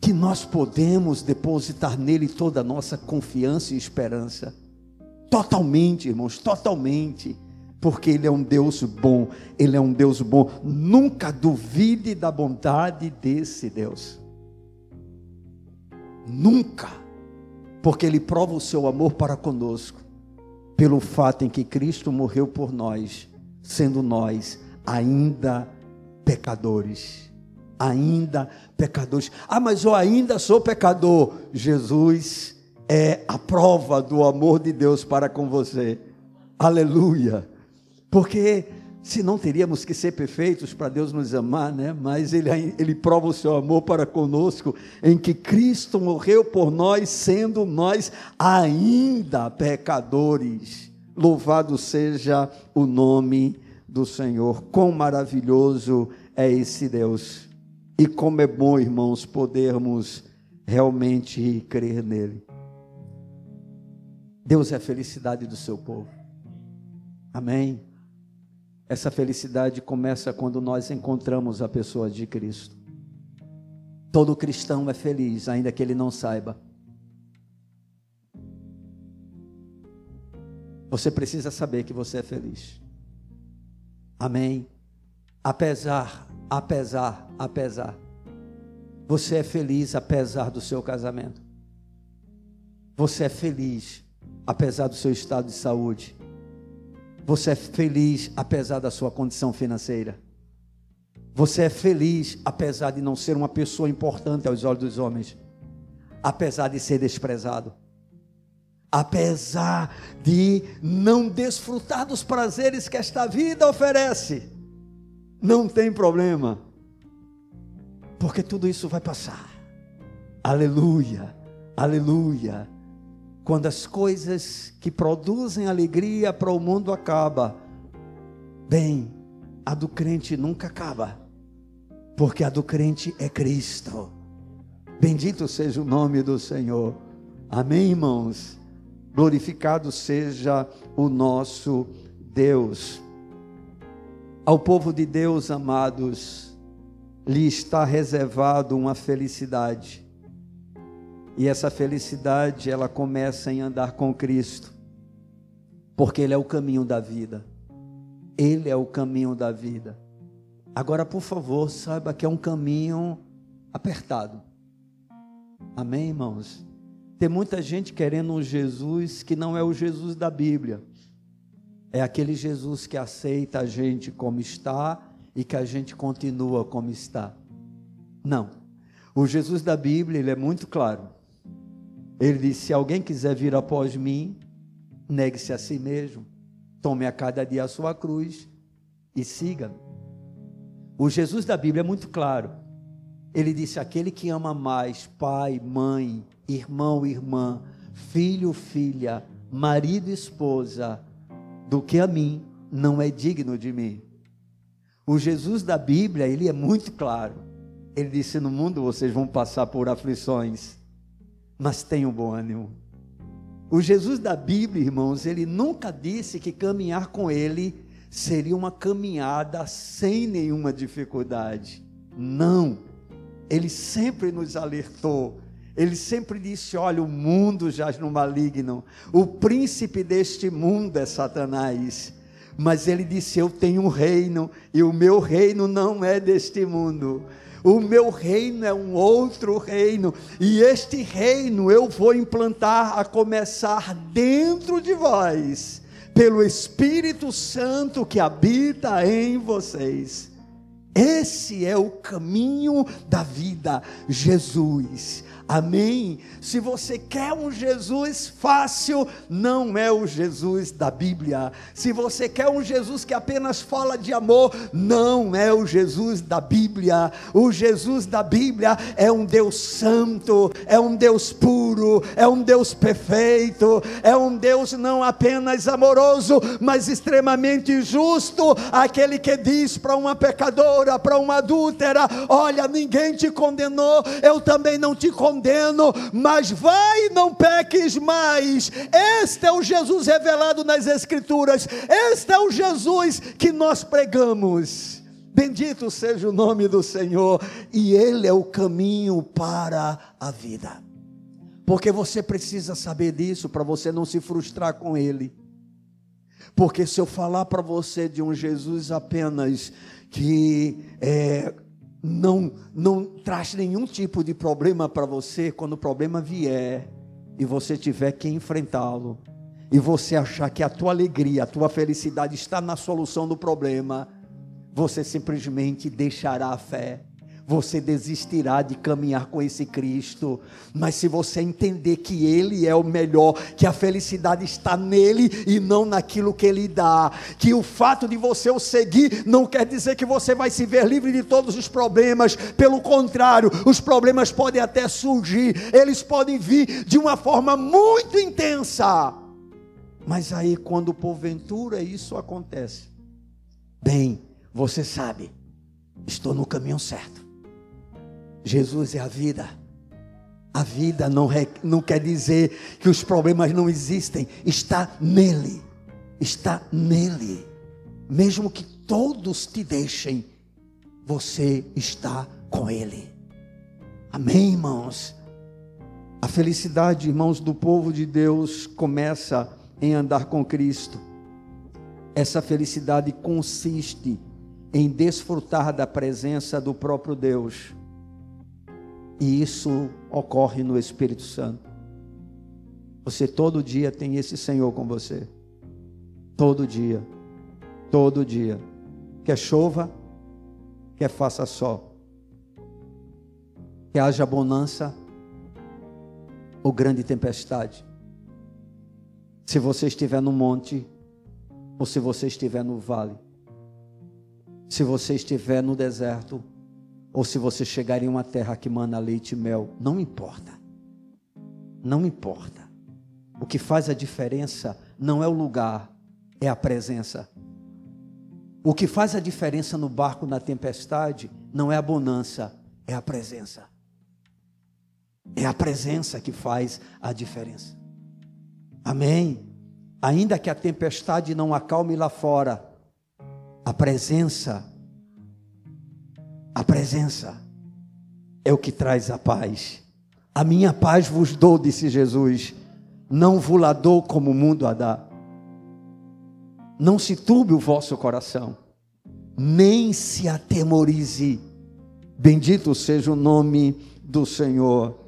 que nós podemos depositar nele toda a nossa confiança e esperança. Totalmente, irmãos, totalmente. Porque Ele é um Deus bom, Ele é um Deus bom. Nunca duvide da bondade desse Deus. Nunca. Porque Ele prova o seu amor para conosco, pelo fato em que Cristo morreu por nós, sendo nós ainda pecadores ainda pecadores. Ah, mas eu ainda sou pecador. Jesus é a prova do amor de Deus para com você. Aleluia. Porque se não teríamos que ser perfeitos para Deus nos amar, né? Mas ele, ele prova o seu amor para conosco em que Cristo morreu por nós, sendo nós ainda pecadores. Louvado seja o nome do Senhor. Quão maravilhoso é esse Deus. E como é bom, irmãos, podermos realmente crer nele. Deus é a felicidade do seu povo. Amém. Essa felicidade começa quando nós encontramos a pessoa de Cristo. Todo cristão é feliz, ainda que ele não saiba. Você precisa saber que você é feliz. Amém. Apesar apesar, apesar. Você é feliz apesar do seu casamento. Você é feliz apesar do seu estado de saúde. Você é feliz apesar da sua condição financeira. Você é feliz apesar de não ser uma pessoa importante aos olhos dos homens. Apesar de ser desprezado. Apesar de não desfrutar dos prazeres que esta vida oferece não tem problema, porque tudo isso vai passar. Aleluia, aleluia. Quando as coisas que produzem alegria para o mundo acabam, bem, a do crente nunca acaba, porque a do crente é Cristo. Bendito seja o nome do Senhor. Amém, irmãos? Glorificado seja o nosso Deus. Ao povo de Deus, amados, lhe está reservado uma felicidade. E essa felicidade, ela começa em andar com Cristo. Porque ele é o caminho da vida. Ele é o caminho da vida. Agora, por favor, saiba que é um caminho apertado. Amém, irmãos? Tem muita gente querendo um Jesus que não é o Jesus da Bíblia. É aquele Jesus que aceita a gente como está e que a gente continua como está. Não. O Jesus da Bíblia, ele é muito claro. Ele diz: se alguém quiser vir após mim, negue-se a si mesmo, tome a cada dia a sua cruz e siga. O Jesus da Bíblia é muito claro. Ele disse: aquele que ama mais pai, mãe, irmão, irmã, filho, filha, marido, esposa, do que a mim, não é digno de mim. O Jesus da Bíblia, ele é muito claro. Ele disse: No mundo vocês vão passar por aflições, mas tenham bom ânimo. O Jesus da Bíblia, irmãos, ele nunca disse que caminhar com ele seria uma caminhada sem nenhuma dificuldade. Não. Ele sempre nos alertou ele sempre disse: Olha, o mundo jaz no maligno, o príncipe deste mundo é Satanás. Mas ele disse: Eu tenho um reino, e o meu reino não é deste mundo. O meu reino é um outro reino, e este reino eu vou implantar a começar dentro de vós, pelo Espírito Santo que habita em vocês. Esse é o caminho da vida, Jesus. Amém? Se você quer um Jesus fácil, não é o Jesus da Bíblia. Se você quer um Jesus que apenas fala de amor, não é o Jesus da Bíblia. O Jesus da Bíblia é um Deus santo, é um Deus puro, é um Deus perfeito, é um Deus não apenas amoroso, mas extremamente justo. Aquele que diz para uma pecadora, para uma adúltera: Olha, ninguém te condenou, eu também não te condeno condeno, mas vai e não peques mais. Este é o Jesus revelado nas Escrituras, este é o Jesus que nós pregamos. Bendito seja o nome do Senhor, e Ele é o caminho para a vida. Porque você precisa saber disso para você não se frustrar com Ele. Porque se eu falar para você de um Jesus apenas que é, não, não traz nenhum tipo de problema para você, quando o problema vier e você tiver que enfrentá-lo, e você achar que a tua alegria, a tua felicidade está na solução do problema, você simplesmente deixará a fé você desistirá de caminhar com esse Cristo. Mas se você entender que Ele é o melhor, que a felicidade está nele e não naquilo que Ele dá, que o fato de você o seguir não quer dizer que você vai se ver livre de todos os problemas, pelo contrário, os problemas podem até surgir, eles podem vir de uma forma muito intensa. Mas aí, quando porventura isso acontece, bem, você sabe, estou no caminho certo. Jesus é a vida. A vida não, não quer dizer que os problemas não existem, está nele. Está nele. Mesmo que todos te deixem, você está com ele. Amém, irmãos? A felicidade, irmãos, do povo de Deus começa em andar com Cristo. Essa felicidade consiste em desfrutar da presença do próprio Deus e isso ocorre no Espírito Santo. Você todo dia tem esse Senhor com você. Todo dia. Todo dia. Quer chova, quer faça sol. Quer haja bonança ou grande tempestade. Se você estiver no monte ou se você estiver no vale. Se você estiver no deserto ou se você chegar em uma terra que mana leite e mel, não importa. Não importa. O que faz a diferença não é o lugar, é a presença. O que faz a diferença no barco na tempestade não é a bonança, é a presença. É a presença que faz a diferença. Amém. Ainda que a tempestade não acalme lá fora, a presença a presença é o que traz a paz. A minha paz vos dou, disse Jesus, não vos la dou como o mundo a dá. Não se turbe o vosso coração, nem se atemorize. Bendito seja o nome do Senhor.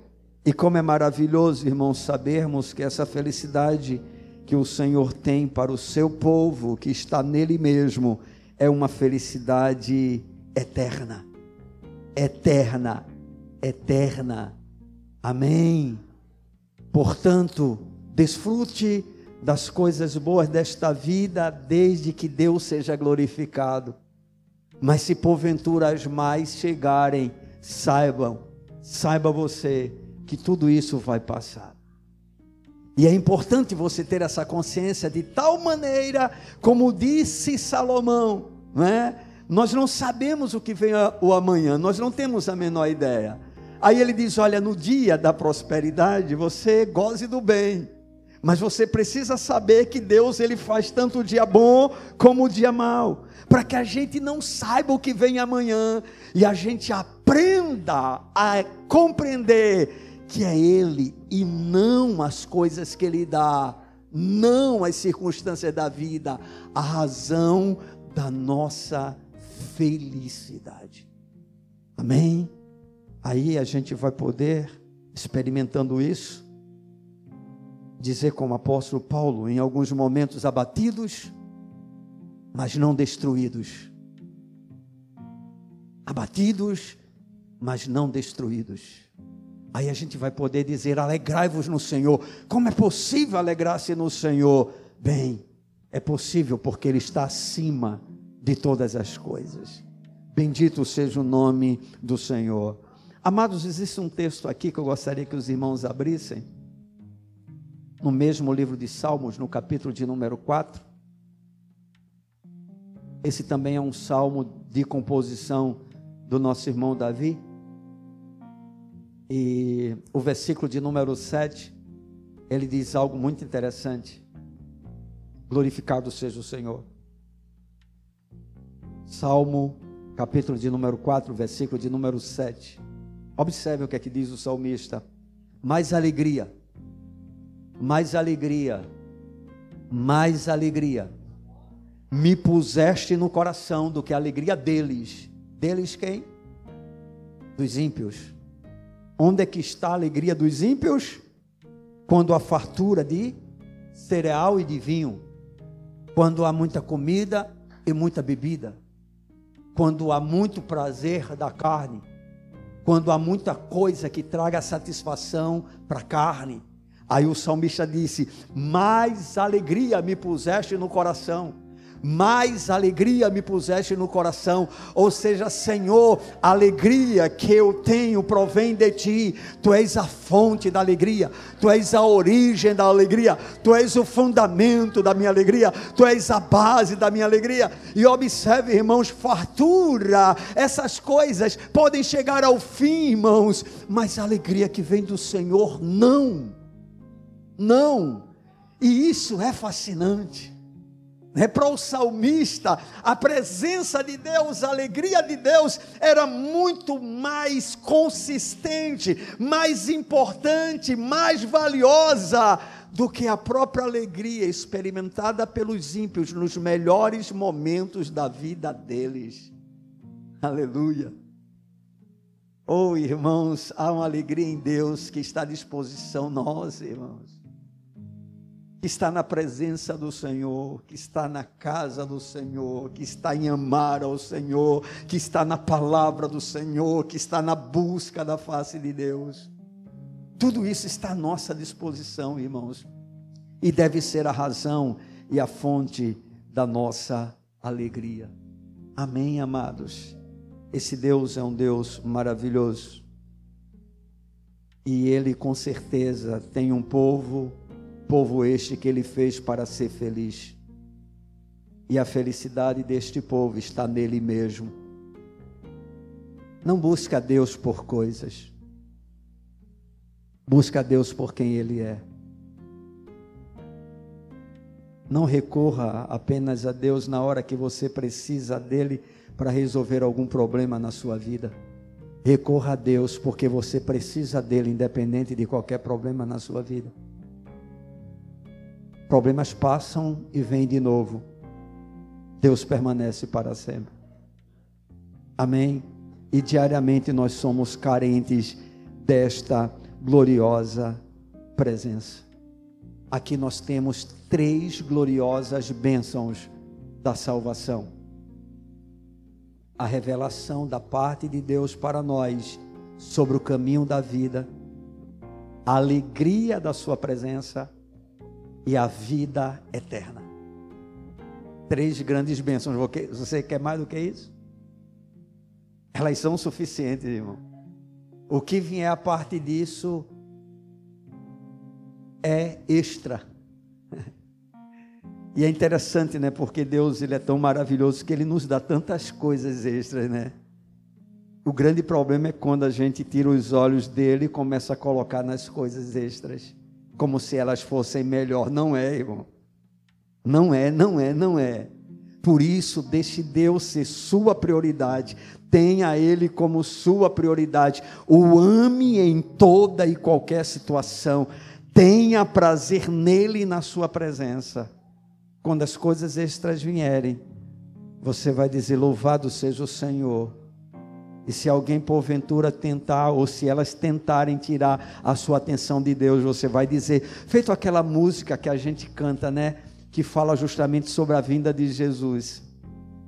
E como é maravilhoso, irmãos, sabermos que essa felicidade que o Senhor tem para o seu povo, que está nele mesmo, é uma felicidade eterna eterna, eterna. Amém. Portanto, desfrute das coisas boas desta vida, desde que Deus seja glorificado. Mas se porventura as mais chegarem, saibam, saiba você que tudo isso vai passar. E é importante você ter essa consciência de tal maneira, como disse Salomão, não é? Nós não sabemos o que vem o amanhã, nós não temos a menor ideia. Aí ele diz: Olha, no dia da prosperidade, você goze do bem. Mas você precisa saber que Deus ele faz tanto o dia bom como o dia mau, para que a gente não saiba o que vem amanhã e a gente aprenda a compreender que é Ele e não as coisas que Ele dá, não as circunstâncias da vida, a razão da nossa felicidade. Amém? Aí a gente vai poder, experimentando isso, dizer como o apóstolo Paulo, em alguns momentos abatidos, mas não destruídos. Abatidos, mas não destruídos. Aí a gente vai poder dizer: alegrai-vos no Senhor. Como é possível alegrar-se no Senhor? Bem, é possível porque Ele está acima de todas as coisas. Bendito seja o nome do Senhor. Amados, existe um texto aqui que eu gostaria que os irmãos abrissem. No mesmo livro de Salmos, no capítulo de número 4. Esse também é um salmo de composição do nosso irmão Davi. E o versículo de número 7, ele diz algo muito interessante. Glorificado seja o Senhor. Salmo capítulo de número 4, versículo de número 7. Observe o que é que diz o salmista: mais alegria, mais alegria, mais alegria me puseste no coração do que a alegria deles. Deles quem? Dos ímpios. Onde é que está a alegria dos ímpios? Quando a fartura de cereal e de vinho, quando há muita comida e muita bebida, quando há muito prazer da carne, quando há muita coisa que traga satisfação para a carne. Aí o salmista disse: Mais alegria me puseste no coração mais alegria me puseste no coração. Ou seja, Senhor, a alegria que eu tenho provém de ti. Tu és a fonte da alegria, tu és a origem da alegria, tu és o fundamento da minha alegria, tu és a base da minha alegria. E observe, irmãos, fartura, essas coisas podem chegar ao fim, irmãos, mas a alegria que vem do Senhor, não. Não. E isso é fascinante. É para o salmista, a presença de Deus, a alegria de Deus era muito mais consistente, mais importante, mais valiosa do que a própria alegria experimentada pelos ímpios nos melhores momentos da vida deles. Aleluia. Oh, irmãos, há uma alegria em Deus que está à disposição nós, irmãos que está na presença do Senhor, que está na casa do Senhor, que está em amar ao Senhor, que está na palavra do Senhor, que está na busca da face de Deus. Tudo isso está à nossa disposição, irmãos, e deve ser a razão e a fonte da nossa alegria. Amém, amados. Esse Deus é um Deus maravilhoso. E ele com certeza tem um povo Povo este que ele fez para ser feliz. E a felicidade deste povo está nele mesmo. Não busca Deus por coisas. Busca Deus por quem ele é. Não recorra apenas a Deus na hora que você precisa dele para resolver algum problema na sua vida. Recorra a Deus porque você precisa dele, independente de qualquer problema na sua vida. Problemas passam e vêm de novo. Deus permanece para sempre. Amém? E diariamente nós somos carentes desta gloriosa presença. Aqui nós temos três gloriosas bênçãos da salvação. A revelação da parte de Deus para nós sobre o caminho da vida, a alegria da Sua presença e a vida eterna. Três grandes bênçãos. Você quer mais do que isso? Elas são suficientes, irmão. O que vier a parte disso é extra. *laughs* E é interessante, né? Porque Deus ele é tão maravilhoso que ele nos dá tantas coisas extras, né? O grande problema é quando a gente tira os olhos dele e começa a colocar nas coisas extras como se elas fossem melhor. Não é, irmão. Não é, não é, não é. Por isso, deixe Deus ser sua prioridade. Tenha Ele como sua prioridade. O ame em toda e qualquer situação. Tenha prazer nele e na sua presença. Quando as coisas extras vierem, você vai dizer: Louvado seja o Senhor e se alguém porventura tentar, ou se elas tentarem tirar a sua atenção de Deus, você vai dizer, feito aquela música que a gente canta, né? Que fala justamente sobre a vinda de Jesus,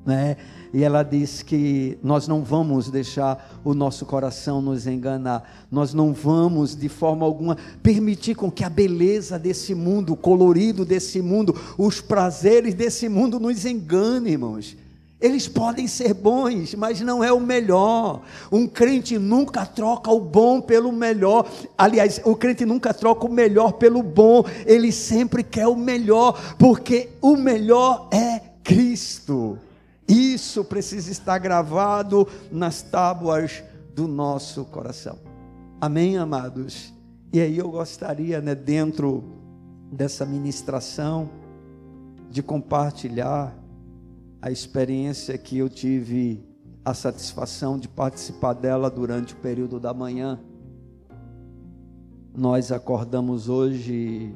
né? E ela diz que nós não vamos deixar o nosso coração nos enganar, nós não vamos de forma alguma permitir com que a beleza desse mundo, o colorido desse mundo, os prazeres desse mundo nos engane, irmãos. Eles podem ser bons, mas não é o melhor. Um crente nunca troca o bom pelo melhor. Aliás, o crente nunca troca o melhor pelo bom. Ele sempre quer o melhor, porque o melhor é Cristo. Isso precisa estar gravado nas tábuas do nosso coração. Amém, amados? E aí eu gostaria, né, dentro dessa ministração, de compartilhar a experiência que eu tive a satisfação de participar dela durante o período da manhã. Nós acordamos hoje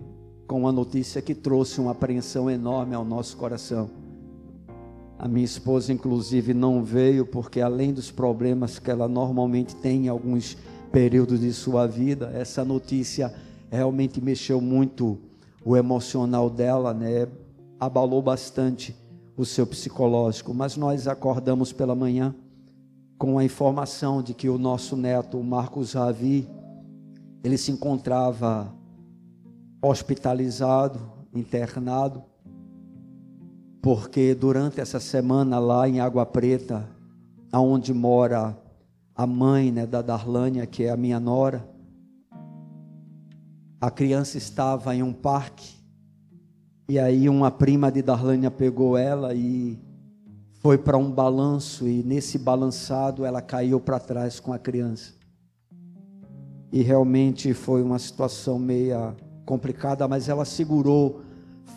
com uma notícia que trouxe uma apreensão enorme ao nosso coração. A minha esposa, inclusive, não veio porque, além dos problemas que ela normalmente tem em alguns períodos de sua vida, essa notícia realmente mexeu muito o emocional dela, né? Abalou bastante o seu psicológico. Mas nós acordamos pela manhã com a informação de que o nosso neto, o Marcos Ravi, ele se encontrava hospitalizado, internado, porque durante essa semana lá em Água Preta, aonde mora a mãe né, da Darlânia, que é a minha nora, a criança estava em um parque e aí uma prima de Darlânia pegou ela e foi para um balanço e nesse balançado ela caiu para trás com a criança. E realmente foi uma situação meia complicada, mas ela segurou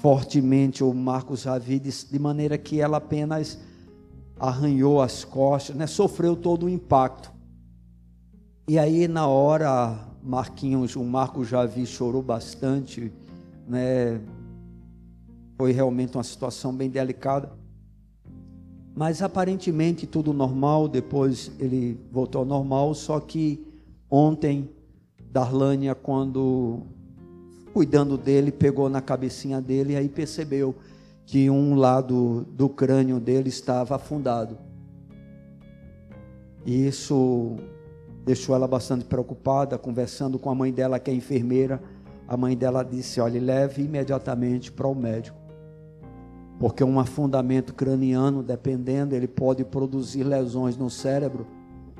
fortemente o Marcos Ravides, de maneira que ela apenas arranhou as costas, né? sofreu todo o impacto. E aí, na hora, Marquinhos, o Marcos Javi chorou bastante, né? Foi realmente uma situação bem delicada. Mas aparentemente tudo normal, depois ele voltou ao normal, só que ontem, Darlânia, quando cuidando dele, pegou na cabecinha dele e aí percebeu que um lado do crânio dele estava afundado. E isso deixou ela bastante preocupada, conversando com a mãe dela, que é enfermeira. A mãe dela disse: Olha, leve imediatamente para o médico. Porque um afundamento craniano, dependendo, ele pode produzir lesões no cérebro,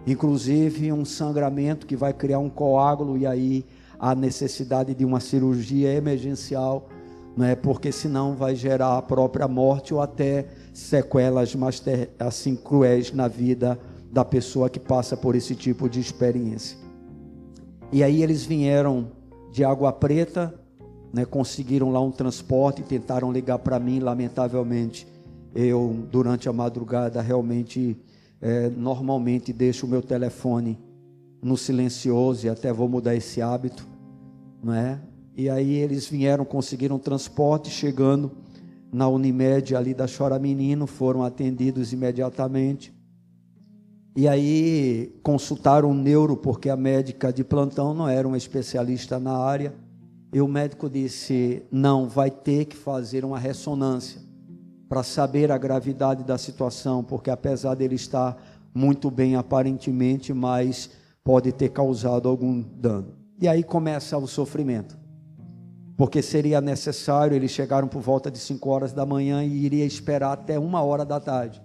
inclusive um sangramento que vai criar um coágulo e aí a necessidade de uma cirurgia emergencial, não é? Porque senão vai gerar a própria morte ou até sequelas mais assim cruéis na vida da pessoa que passa por esse tipo de experiência. E aí eles vieram de Água Preta, né, conseguiram lá um transporte, tentaram ligar para mim, lamentavelmente eu durante a madrugada realmente é, normalmente deixo o meu telefone no silencioso e até vou mudar esse hábito não é? E aí eles vieram, conseguiram transporte, chegando na Unimed ali da Chora Menino, foram atendidos imediatamente. E aí consultaram o neuro, porque a médica de plantão não era uma especialista na área. E o médico disse: não, vai ter que fazer uma ressonância para saber a gravidade da situação, porque apesar dele estar muito bem aparentemente, mas pode ter causado algum dano. E aí começa o sofrimento. Porque seria necessário, eles chegaram por volta de 5 horas da manhã e iria esperar até uma hora da tarde.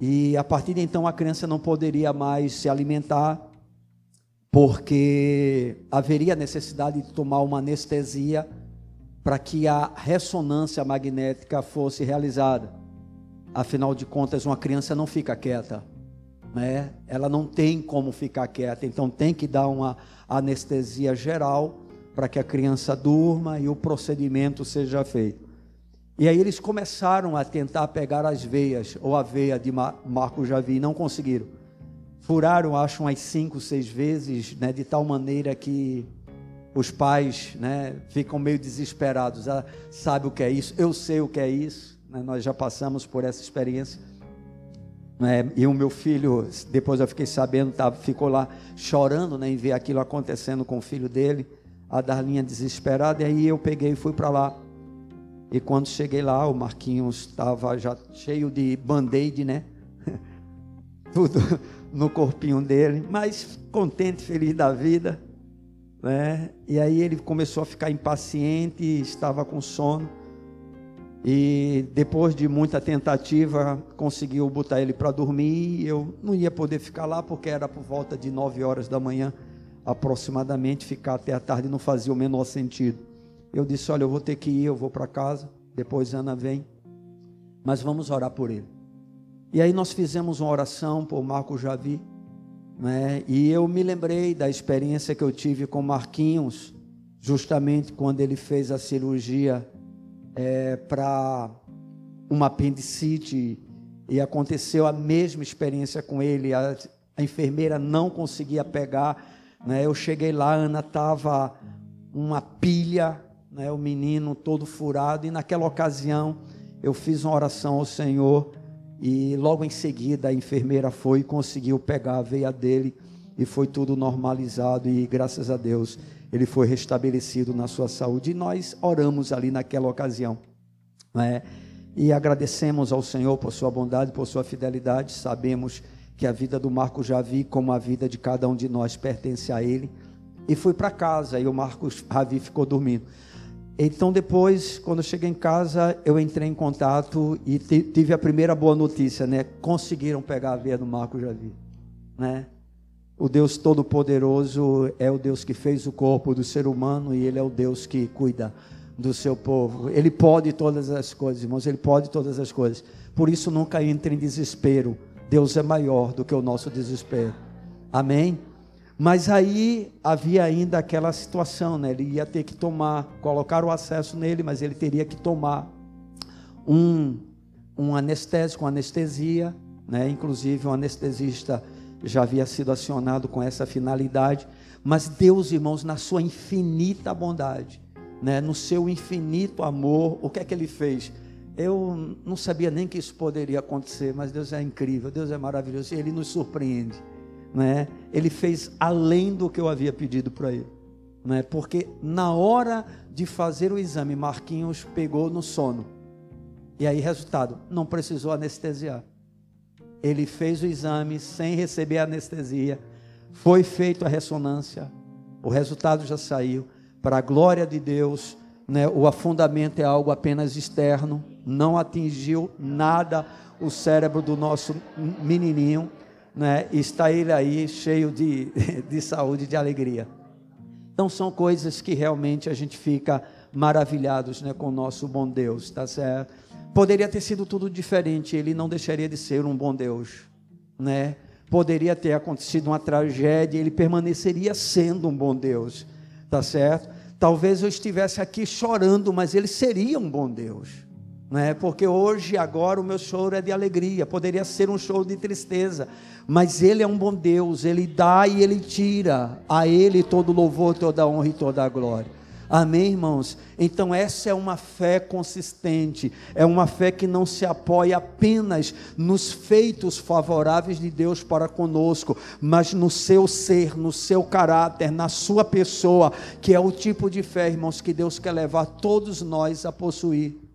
E a partir de então a criança não poderia mais se alimentar, porque haveria necessidade de tomar uma anestesia para que a ressonância magnética fosse realizada. Afinal de contas, uma criança não fica quieta, né? Ela não tem como ficar quieta, então tem que dar uma anestesia geral para que a criança durma e o procedimento seja feito. E aí eles começaram a tentar pegar as veias, ou a veia de Marco Javi, e não conseguiram. Furaram, acho, umas cinco, seis vezes, né, de tal maneira que os pais né, ficam meio desesperados. Ah, sabe o que é isso? Eu sei o que é isso. Né, nós já passamos por essa experiência. Né? E o meu filho, depois eu fiquei sabendo, tava, ficou lá chorando né, em ver aquilo acontecendo com o filho dele, a Darlinha desesperada, e aí eu peguei e fui para lá. E quando cheguei lá, o Marquinhos estava já cheio de band-aid, né? *laughs* Tudo no corpinho dele, mas contente, feliz da vida. Né? E aí ele começou a ficar impaciente, estava com sono. E depois de muita tentativa, conseguiu botar ele para dormir. Eu não ia poder ficar lá porque era por volta de 9 horas da manhã, aproximadamente. Ficar até a tarde não fazia o menor sentido. Eu disse: Olha, eu vou ter que ir, eu vou para casa. Depois Ana vem, mas vamos orar por ele. E aí nós fizemos uma oração por Marco Javi, né? E eu me lembrei da experiência que eu tive com Marquinhos, justamente quando ele fez a cirurgia é, para uma apendicite e aconteceu a mesma experiência com ele. A, a enfermeira não conseguia pegar. Né? Eu cheguei lá, a Ana estava uma pilha, né? o menino todo furado, e naquela ocasião eu fiz uma oração ao Senhor e logo em seguida a enfermeira foi e conseguiu pegar a veia dele e foi tudo normalizado e graças a Deus ele foi restabelecido na sua saúde. E nós oramos ali naquela ocasião. Né? E agradecemos ao Senhor por sua bondade, por sua fidelidade. Sabemos que a vida do Marcos Javi, como a vida de cada um de nós, pertence a ele. E fui para casa e o Marcos Javi ficou dormindo. Então depois, quando eu cheguei em casa, eu entrei em contato e tive a primeira boa notícia, né? Conseguiram pegar a veia do Marcos Javi, né? O Deus Todo-Poderoso é o Deus que fez o corpo do ser humano e Ele é o Deus que cuida do seu povo. Ele pode todas as coisas, irmãos, Ele pode todas as coisas. Por isso, nunca entre em desespero. Deus é maior do que o nosso desespero. Amém? Mas aí havia ainda aquela situação, né? Ele ia ter que tomar, colocar o acesso nele, mas ele teria que tomar um, um anestésico, uma anestesia, né? Inclusive, um anestesista já havia sido acionado com essa finalidade, mas Deus, irmãos, na sua infinita bondade, né, no seu infinito amor, o que é que ele fez? Eu não sabia nem que isso poderia acontecer, mas Deus é incrível, Deus é maravilhoso e ele nos surpreende, né? Ele fez além do que eu havia pedido para ele, né? Porque na hora de fazer o exame, Marquinhos pegou no sono. E aí resultado, não precisou anestesiar. Ele fez o exame sem receber anestesia. Foi feita a ressonância. O resultado já saiu. Para a glória de Deus, né, o afundamento é algo apenas externo. Não atingiu nada o cérebro do nosso menininho. Né, está ele aí cheio de, *laughs* de saúde, de alegria. Então são coisas que realmente a gente fica maravilhados né, com o nosso bom Deus, tá certo? Poderia ter sido tudo diferente, ele não deixaria de ser um bom Deus, né? Poderia ter acontecido uma tragédia, ele permaneceria sendo um bom Deus, tá certo? Talvez eu estivesse aqui chorando, mas ele seria um bom Deus, né? Porque hoje, agora, o meu choro é de alegria, poderia ser um choro de tristeza, mas ele é um bom Deus, ele dá e ele tira, a ele todo louvor, toda honra e toda a glória. Amém, irmãos? Então, essa é uma fé consistente, é uma fé que não se apoia apenas nos feitos favoráveis de Deus para conosco, mas no seu ser, no seu caráter, na sua pessoa, que é o tipo de fé, irmãos, que Deus quer levar todos nós a possuir.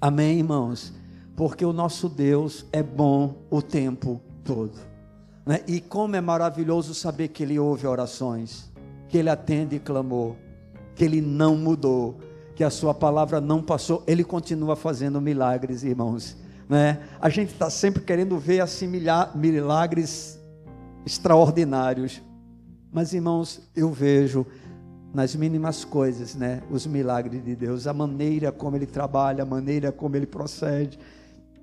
Amém, irmãos? Porque o nosso Deus é bom o tempo todo. Né? E como é maravilhoso saber que Ele ouve orações, que Ele atende clamor que ele não mudou, que a sua palavra não passou, ele continua fazendo milagres, irmãos. Né? A gente está sempre querendo ver assim milagres extraordinários, mas irmãos, eu vejo nas mínimas coisas, né, os milagres de Deus, a maneira como Ele trabalha, a maneira como Ele procede.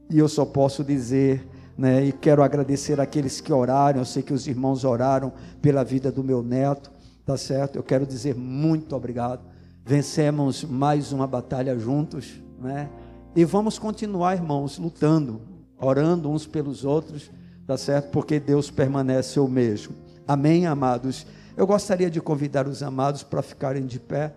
E eu só posso dizer, né, e quero agradecer aqueles que oraram. Eu sei que os irmãos oraram pela vida do meu neto. Tá certo? Eu quero dizer muito obrigado. Vencemos mais uma batalha juntos, né? E vamos continuar, irmãos, lutando, orando uns pelos outros, tá certo? Porque Deus permanece o mesmo. Amém, amados. Eu gostaria de convidar os amados para ficarem de pé.